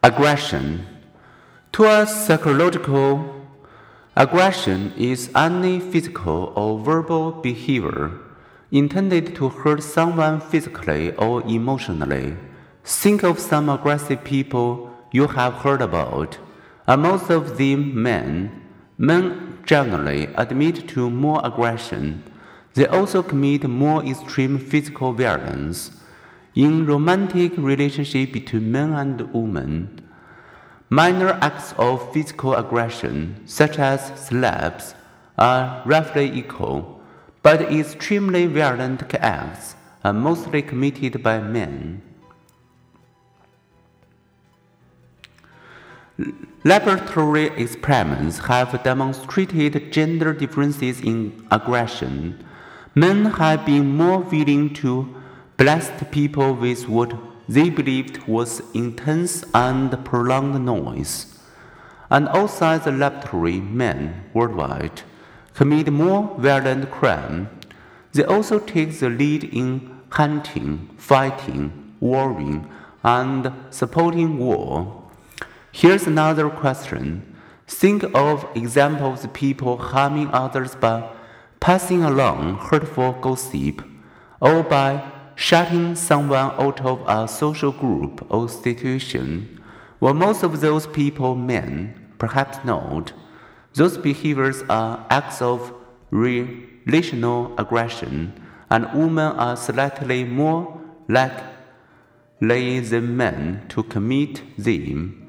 Aggression. To a psychological, aggression is any physical or verbal behavior intended to hurt someone physically or emotionally. Think of some aggressive people you have heard about. Are most of them men? Men generally admit to more aggression. They also commit more extreme physical violence. In romantic relationship between men and women, minor acts of physical aggression, such as slaps, are roughly equal, but extremely violent acts are mostly committed by men. Laboratory experiments have demonstrated gender differences in aggression. Men have been more willing to blast people with what they believed was intense and prolonged noise. And outside the laboratory, men worldwide commit more violent crime. They also take the lead in hunting, fighting, warring, and supporting war. Here's another question. Think of examples of people harming others by passing along hurtful gossip or by shutting someone out of a social group or situation. Were most of those people men? Perhaps not. Those behaviors are acts of relational aggression, and women are slightly more likely than men to commit them.